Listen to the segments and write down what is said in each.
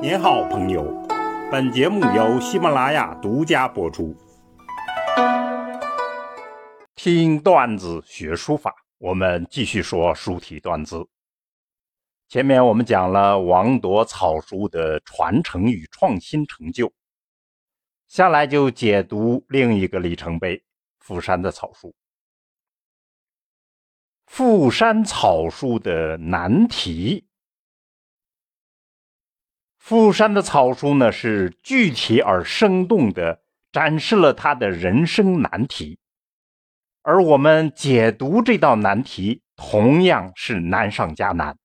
您好，朋友。本节目由喜马拉雅独家播出。听段子学书法，我们继续说书体段子。前面我们讲了王铎草书的传承与创新成就，下来就解读另一个里程碑——富山的草书。富山草书的难题。富山的草书呢，是具体而生动的展示了他的人生难题，而我们解读这道难题同样是难上加难。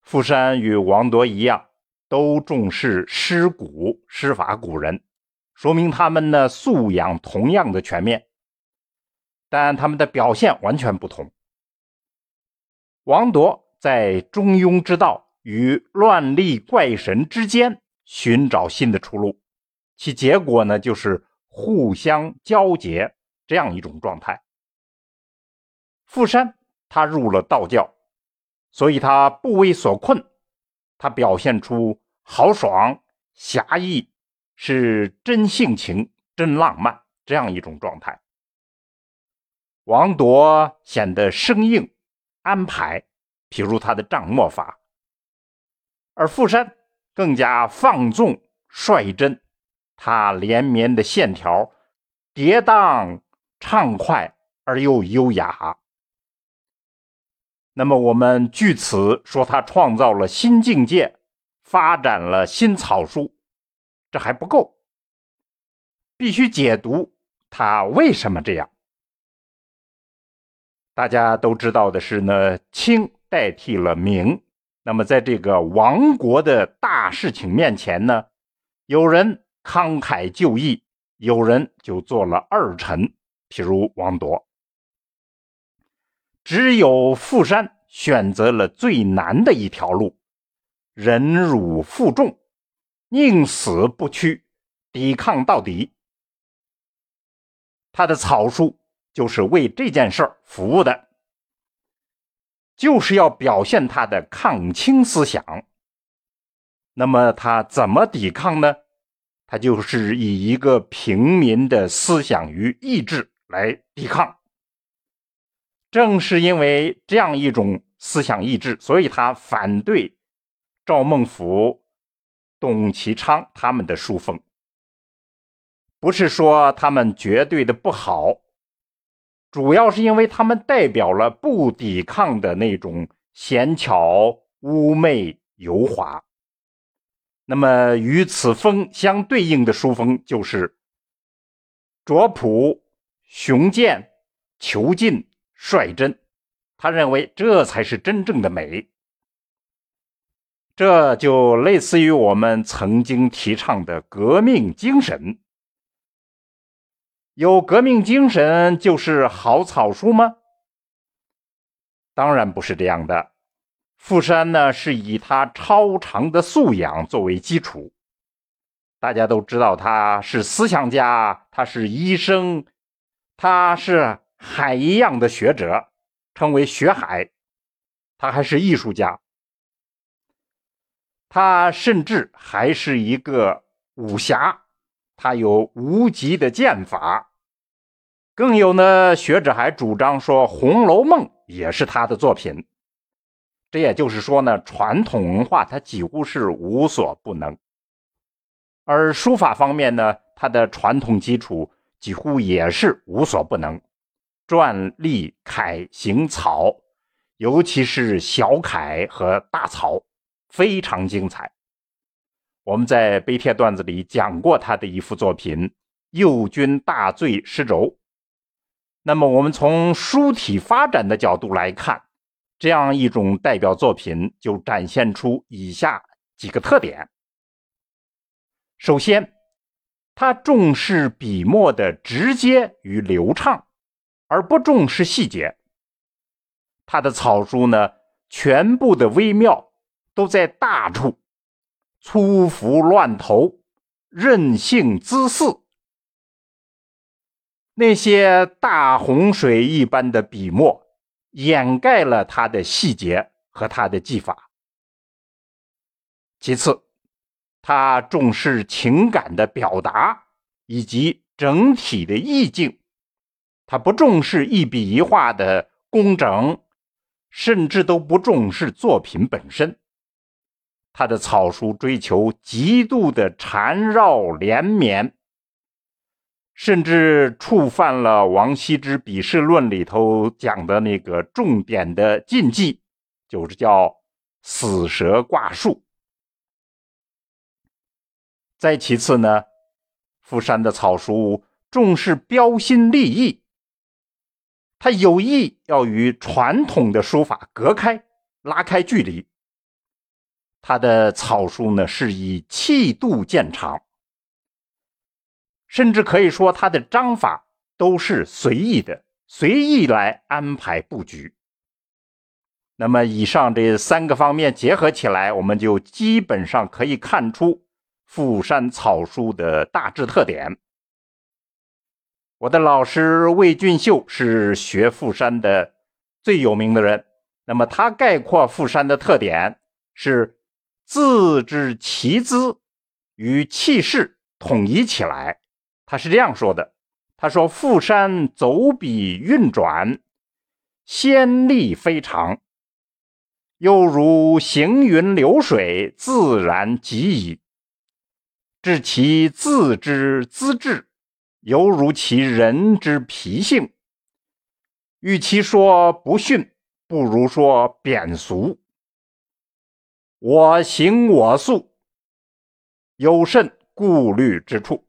富山与王铎一样，都重视诗古、诗法古人，说明他们呢素养同样的全面，但他们的表现完全不同。王铎在中庸之道。与乱立怪神之间寻找新的出路，其结果呢，就是互相交结这样一种状态。富山他入了道教，所以他不为所困，他表现出豪爽侠义，是真性情、真浪漫这样一种状态。王铎显得生硬安排，譬如他的账墨法。而富山更加放纵率真，他连绵的线条跌宕畅快而又优雅。那么，我们据此说他创造了新境界，发展了新草书，这还不够，必须解读他为什么这样。大家都知道的是呢，清代替了明。那么，在这个亡国的大事情面前呢，有人慷慨就义，有人就做了二臣，譬如王铎。只有富山选择了最难的一条路，忍辱负重，宁死不屈，抵抗到底。他的草书就是为这件事儿服务的。就是要表现他的抗清思想。那么他怎么抵抗呢？他就是以一个平民的思想与意志来抵抗。正是因为这样一种思想意志，所以他反对赵孟俯、董其昌他们的书风。不是说他们绝对的不好。主要是因为他们代表了不抵抗的那种闲巧、妩媚、油滑。那么与此风相对应的书风就是拙朴、雄健、遒劲、率真。他认为这才是真正的美。这就类似于我们曾经提倡的革命精神。有革命精神就是好草书吗？当然不是这样的。富山呢，是以他超长的素养作为基础。大家都知道他是思想家，他是医生，他是海一样的学者，称为学海。他还是艺术家，他甚至还是一个武侠。他有无极的剑法，更有呢。学者还主张说，《红楼梦》也是他的作品。这也就是说呢，传统文化他几乎是无所不能。而书法方面呢，他的传统基础几乎也是无所不能，篆、隶、楷、行、草，尤其是小楷和大草，非常精彩。我们在碑帖段子里讲过他的一幅作品《右军大醉诗轴》。那么，我们从书体发展的角度来看，这样一种代表作品就展现出以下几个特点：首先，他重视笔墨的直接与流畅，而不重视细节。他的草书呢，全部的微妙都在大处。粗浮乱投，任性滋肆，那些大洪水一般的笔墨，掩盖了他的细节和他的技法。其次，他重视情感的表达以及整体的意境，他不重视一笔一画的工整，甚至都不重视作品本身。他的草书追求极度的缠绕连绵，甚至触犯了王羲之《笔势论》里头讲的那个重点的禁忌，就是叫“死蛇挂树”。再其次呢，傅山的草书重视标新立异，他有意要与传统的书法隔开、拉开距离。他的草书呢是以气度见长，甚至可以说他的章法都是随意的，随意来安排布局。那么以上这三个方面结合起来，我们就基本上可以看出富山草书的大致特点。我的老师魏俊秀是学富山的最有名的人，那么他概括富山的特点是。字之奇姿与气势统一起来，他是这样说的：“他说富山走笔运转，仙力非常，又如行云流水，自然极矣。至其字之资质，犹如其人之脾性。与其说不逊，不如说贬俗。”我行我素，有甚顾虑之处？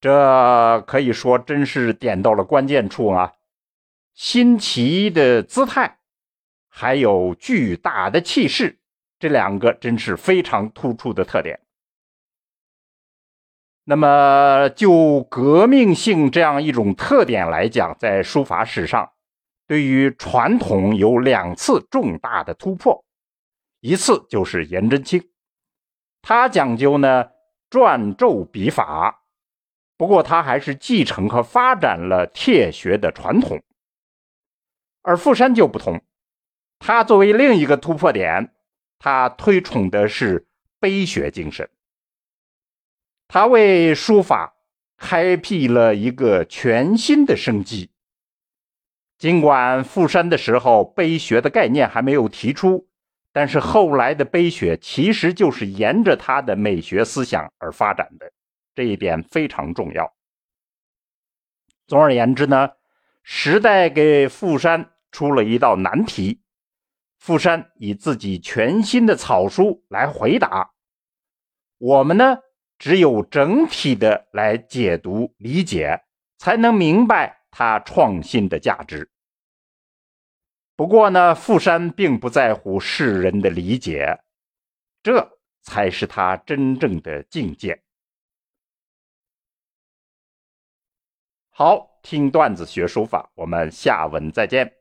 这可以说真是点到了关键处啊！新奇的姿态，还有巨大的气势，这两个真是非常突出的特点。那么，就革命性这样一种特点来讲，在书法史上，对于传统有两次重大的突破。一次就是颜真卿，他讲究呢篆籀笔法，不过他还是继承和发展了帖学的传统。而傅山就不同，他作为另一个突破点，他推崇的是碑学精神，他为书法开辟了一个全新的生机。尽管傅山的时候碑学的概念还没有提出。但是后来的碑学其实就是沿着他的美学思想而发展的，这一点非常重要。总而言之呢，时代给富山出了一道难题，富山以自己全新的草书来回答，我们呢只有整体的来解读理解，才能明白他创新的价值。不过呢，富山并不在乎世人的理解，这才是他真正的境界。好，听段子学书法，我们下文再见。